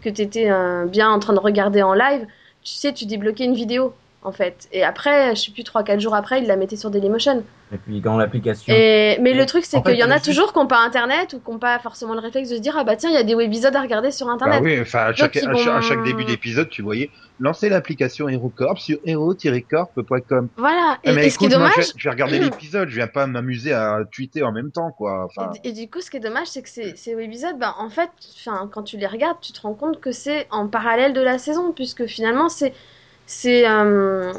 que t'étais, euh, bien en train de regarder en live, tu sais, tu débloquais une vidéo, en fait. Et après, je sais plus, 3-4 jours après, ils la mettaient sur Dailymotion. Et puis quand l'application. Et, mais Et le truc, c'est qu'il y en a juste- toujours qui n'ont pas internet ou qui n'ont pas forcément le réflexe de se dire Ah bah tiens, il y a des webisodes à regarder sur Bah internet. oui, enfin, à chaque, à chaque, à vont- chaque début d'épisode, tu voyais lancer l'application HeroCorp sur hero-corp.com. Voilà. Et, Ah, mais et ce qui est écoute, moi, dommage, je, vais- je vais regarder l'épisode, je viens pas m'amuser à tweeter en même temps, quoi. Enfin, Et, et du coup, ce qui est dommage, c'est que ces, ces webisodes, ben, en fait, enfin, quand tu les regardes, tu te rends compte que c'est en parallèle de la saison, puisque finalement, c'est c'est euh,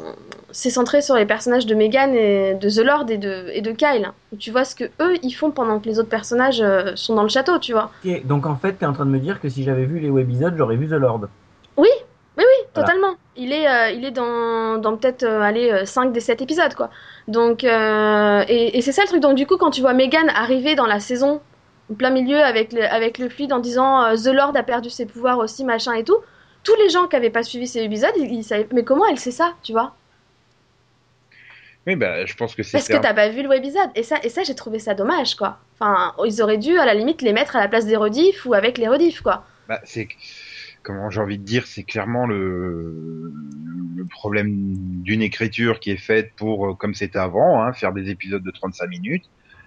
c'est centré sur les personnages de Megan et de The Lord et de, et de Kyle. Tu vois ce que eux ils font pendant que les autres personnages euh, sont dans le château, tu vois. Donc en fait, t'es en train de me dire que si j'avais vu les webisodes, j'aurais vu The Lord. Oui, oui, oui, Voilà. totalement. Il est, euh, il est dans, dans peut-être allez, euh, 5 des 7 épisodes, quoi. Donc, et, et c'est ça le truc. Donc, du coup, quand tu vois Megan arriver dans la saison, en plein milieu, avec le, avec le fluide en disant The Lord a perdu ses pouvoirs aussi, machin et tout, tous les gens qui avaient pas suivi ces épisodes, ils, ils savaient, mais comment elle sait ça, tu vois? Oui, bah, je pense que c'est Parce que t'as pas vu le webisode. Et ça, et ça j'ai trouvé ça dommage, quoi. Enfin, ils auraient dû, à la limite, les mettre à la place des rediffs ou avec les rediffs, quoi. bah, c'est, comment j'ai envie de dire, c'est clairement le, le problème d'une écriture qui est faite pour, euh, comme c'était avant, hein, faire des épisodes de 35 minutes.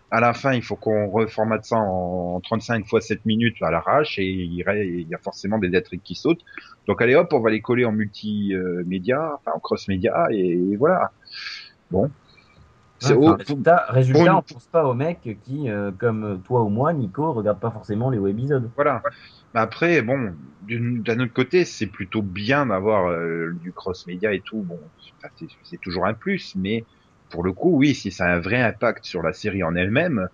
À la fin, il faut qu'on reformate ça en 35 fois 7 minutes à l'arrache et il y a forcément des intrigues qui sautent. Donc allez hop, on va les coller en multimédia, enfin en cross-média et voilà. Bon. C'est Ouais, au- résultat, résultat pour une- on pense pas aux mecs qui, euh, comme toi ou moi, Nico, regardent pas forcément les webisodes. Voilà. Mais après, bon, d'un autre côté, c'est plutôt bien d'avoir euh, du cross-média et tout. Bon, c'est toujours un plus, mais pour le coup, oui, si ça a un vrai impact sur la série en elle-même,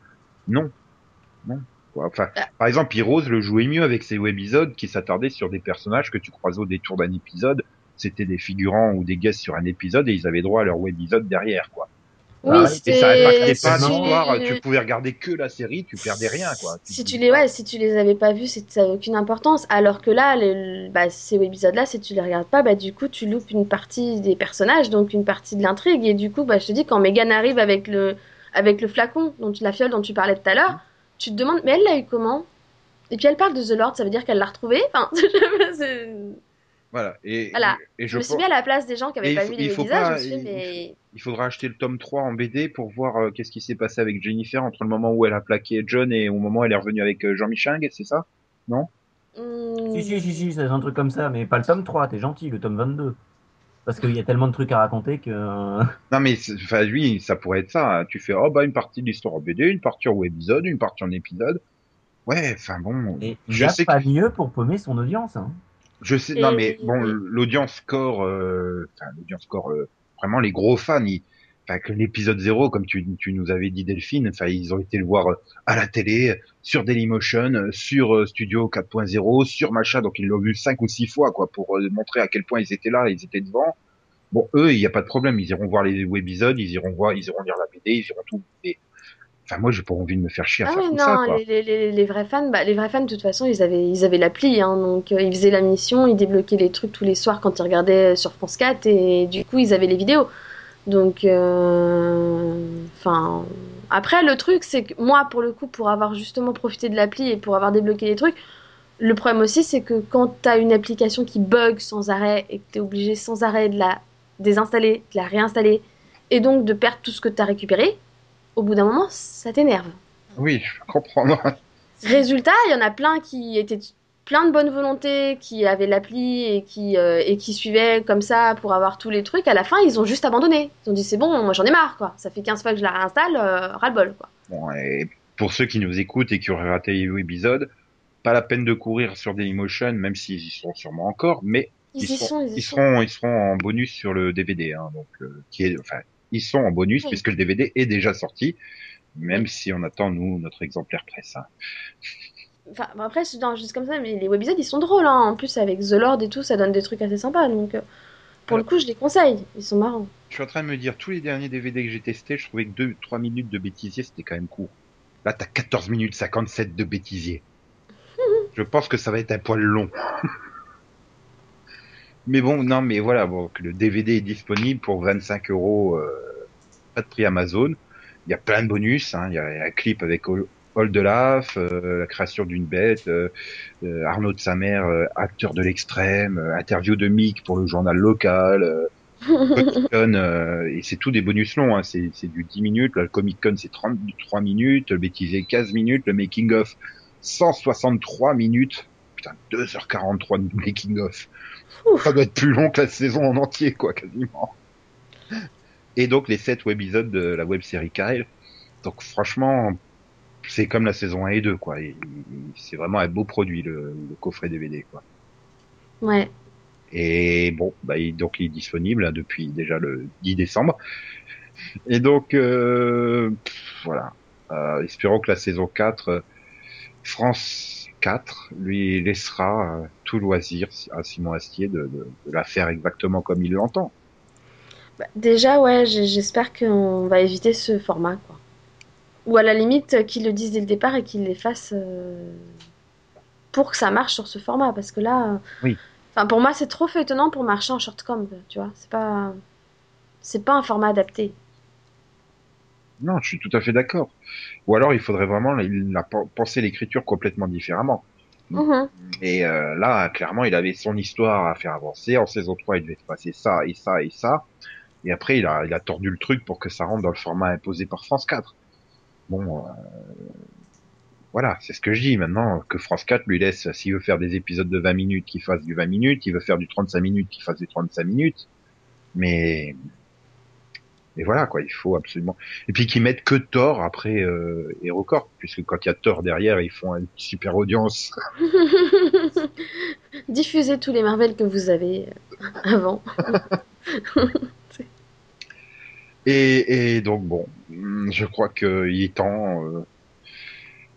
non. Non. Enfin, Ah. par exemple, Heroes le jouait mieux avec ses webisodes qui s'attardaient sur des personnages que tu croisais au détour d'un épisode. C'était des figurants ou des guests sur un épisode et ils avaient droit à leur webisode derrière, quoi. Oui, Ah, c'était. Et ça impactait pas si- l'histoire. Tu pouvais regarder que la série, tu perdais rien, quoi. Si tu les, ouais, si tu les avais pas vus, c'est- ça avait aucune importance. Alors que là, les, bah, ces épisodes-là, si tu les regardes pas, bah, du coup, tu loupes une partie des personnages, donc une partie de l'intrigue. Et du coup, bah, je te dis, quand Megan arrive avec le, avec le flacon, dont, la fiole dont tu parlais tout à l'heure, tu te demandes, mais elle l'a eu comment? Et puis elle parle de The Lord, ça veut dire qu'elle l'a retrouvé Enfin, c'est- Voilà. Et, Voilà. et je je me suis mis à la place des gens qui Et avaient il pas vu les visages. pas- il- mais. il faudra acheter le tome 3 en BD pour voir euh, qu'est-ce qui s'est passé avec Jennifer entre le moment où elle a plaqué John et au moment où elle est revenue avec euh, Jean Miching, c'est ça? Hmm, Si, si, si, si, c'est un truc comme ça, mais pas le tome 3, t'es gentil, le tome 22. Parce qu'il y a tellement de trucs à raconter que. euh, Non mais enfin oui, ça pourrait être ça. hein. Tu fais oh bah une partie de l'histoire en BD, une partie en épisode, une partie en épisode. Ouais, enfin bon, Et il je n'y a sais pas que, mieux pour paumer son audience. Hein. Je sais non mais bon l'audience score euh, enfin l'audience score euh, vraiment les gros fans ils Enfin, que l'épisode 0, comme tu, tu nous avais dit Delphine, enfin, ils ont été le voir euh, à la télé, sur Dailymotion, euh, sur euh, Studio 4.0, sur machin, donc ils l'ont vu cinq ou six fois, quoi, pour montrer à quel point ils étaient là, ils étaient devant. Bon, eux, il n'y a pas de problème, ils iront voir les webisodes, ils iront voir, ils iront lire la BD, ils iront tout. Mais, enfin, moi, j'ai pas envie de me faire chier à Ah faire tout non, ça, quoi. les, les, les, les vrais fans, bah, les vrais fans, de toute façon, ils avaient, ils avaient l'appli, hein, donc euh, ils faisaient la mission, ils débloquaient les trucs tous les soirs quand ils regardaient sur France 4, et du coup, ils avaient les vidéos. Donc, euh, enfin, après, le truc, c'est que moi, pour le coup, pour avoir justement profité de l'appli et pour avoir débloqué les trucs, le problème aussi, c'est que quand tu as une application qui bug sans arrêt et que tu es obligé sans arrêt de la désinstaller, de la réinstaller, et donc de perdre tout ce que tu as récupéré, au bout d'un moment, ça t'énerve. Oui, je comprends. Résultat, il y en a plein qui étaient plein de bonne volonté, qui avaient l'appli et qui euh, et qui suivaient comme ça pour avoir tous les trucs. À la fin, ils ont juste abandonné. Ils ont dit c'est bon, moi j'en ai marre quoi. Ça fait 15 fois que je la réinstalle, euh, ras-le-bol quoi. Bon, et pour ceux qui nous écoutent et qui auraient raté les épisodes, pas la peine de courir sur Dailymotion, même s'ils y sont sûrement encore, mais Ils, ils, y sont, sont, ils y ils sont. seront, ils seront en bonus sur le DVD, hein, donc euh, qui est, enfin, ils sont en bonus Oui. puisque le DVD est déjà sorti, même si on attend nous notre exemplaire presse. hein. Enfin, bon, après, non, juste comme ça, mais les webisodes ils sont drôles. Hein. En plus, avec The Lord et tout, ça donne des trucs assez sympas. Donc, euh, pour le coup, je les conseille. Ils sont marrants. Je suis en train de me dire, tous les derniers DVD que j'ai testés, je trouvais que 2-3 minutes de bêtisier, c'était quand même court. Là, t'as 14 minutes 57 de bêtisier. Je pense que ça va être un poil long. mais bon, non, mais voilà, bon, que le DVD est disponible pour 25 euros, euh, pas de prix Amazon. Il y a plein de bonus, hein. il y a un clip avec Ol- Oldelaf, euh, la création d'une bête, euh, euh, Arnaud de sa mère, euh, acteur de l'extrême, euh, interview de Mick pour le journal local, euh, Comic Con, et c'est tout des bonus longs, hein. c'est, c'est du 10 minutes, le Comic Con c'est 33 minutes, le bêtisier 15 minutes, le making of 163 minutes, putain 2h43 de making of, Ouf. ça doit être plus long que la saison en entier quoi quasiment. Et donc les 7 webisodes de la web série Kyle, donc franchement c'est comme la saison 1 et 2 quoi, c'est vraiment un beau produit le, le coffret DVD quoi. ouais. Et bon, bah, il, donc il est disponible hein, depuis déjà le 10 décembre. Et donc, euh, voilà. Euh, espérons que la saison 4, euh, France 4, lui laissera euh, tout loisir à Simon Astier de, de, de la faire exactement comme il l'entend. Bah, déjà, ouais, j'espère qu'on va éviter ce format, quoi. Ou à la limite, euh, qu'ils le disent dès le départ et qu'ils les fassent euh, pour que ça marche sur ce format. Parce que là, euh, Oui. pour moi, c'est trop feuilletonnant pour marcher en shortcom, tu vois. C'est pas, c'est pas un format adapté. Non, je suis tout à fait d'accord. Ou alors il faudrait vraiment il a pen- penser l'écriture complètement différemment. Mhm. Et euh, là, clairement, il avait son histoire à faire avancer. En saison 3, il devait se passer ça et ça et ça. Et après, il a, il a tordu le truc pour que ça rentre dans le format imposé par France 4. Bon, euh, voilà, c'est ce que je dis maintenant, que France 4 lui laisse, s'il veut faire des épisodes de 20 minutes, qu'il fasse du 20 minutes, il veut faire du 35 minutes, qu'il fasse du 35 minutes. Mais et voilà quoi, il faut absolument. Et puis qu'ils mettent que Thor après euh, HeroCorp, puisque quand il y a Thor derrière, ils font une super audience. Diffusez tous les Marvel que vous avez euh, avant. Et, et donc bon, hmm, je crois qu'il est temps euh,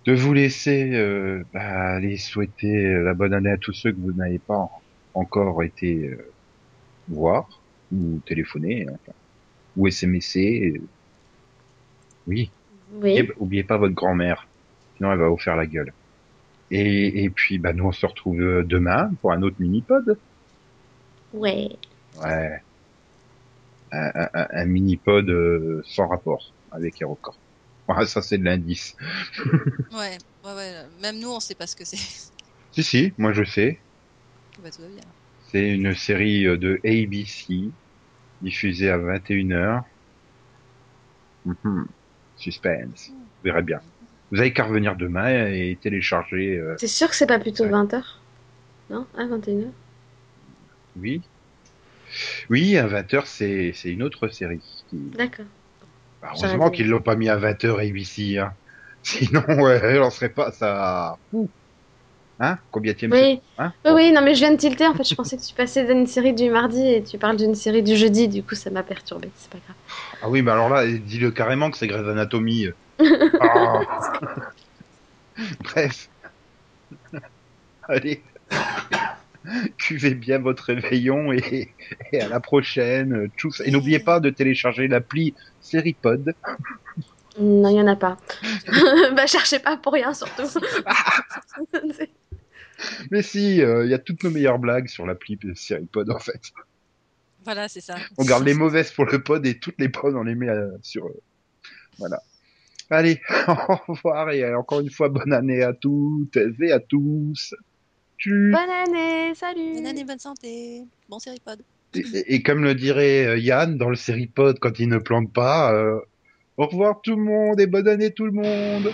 de vous laisser euh, bah, aller souhaiter la bonne année à tous ceux que vous n'avez pas encore été euh, voir ou téléphoner enfin, ou SMSer. Oui, Oui. et, oubliez pas votre grand-mère, sinon elle va vous faire la gueule. Et, et puis bah nous on se retrouve euh, demain pour un autre mini-pod. Ouais. Ouais. Un, un- un- un mini-pod euh, sans rapport avec HeroCorp. Ouais, ça c'est de l'indice. Ouais, ouais, ouais. Même nous, on sait pas ce que c'est. Si si, moi je sais. bah, tout va bien. C'est une série euh, de ABC diffusée à 21h. Mhm. Suspense. Vous verrez bien. Vous avez qu'à revenir demain et télécharger. euh, T'es sûr que c'est pas plutôt Ouais. 20h Non À 21h oui. Oui, à 20h c'est c'est une autre série. Qui... D'accord. Bah, heureusement qu'ils l'ont pas mis à 20h ABC. Hein. Sinon, ouais, elle en serait pas ça. Ouh. Hein Combien de Oui. hein Oui, oui, non, mais je viens de tilter. En fait, je pensais que tu passais d'une série du mardi et tu parles d'une série du jeudi. Du coup, ça m'a perturbé. C'est pas grave. Ah oui, mais alors là, dis-le carrément que c'est Grey's Anatomy. Ah. Bref. Allez. Cuvez bien votre réveillon et, et à la prochaine. Tchuss. Et n'oubliez pas de télécharger l'appli Seripod. Non, il y en a pas. bah, cherchez pas pour rien, surtout. Mais si, euh, il y a toutes nos meilleures blagues sur l'appli Seripod en fait. Voilà, c'est ça. On garde les mauvaises pour le pod et toutes les pods on les met euh, sur. euh, Voilà. Allez, au revoir et euh, encore une fois bonne année à toutes et à tous. Bonne année, salut. Bonne année, bonne santé. Bon séripod. Et, et- et comme le dirait euh, Yann dans le série pod quand il ne plante pas, euh, au revoir tout le monde et bonne année tout le monde.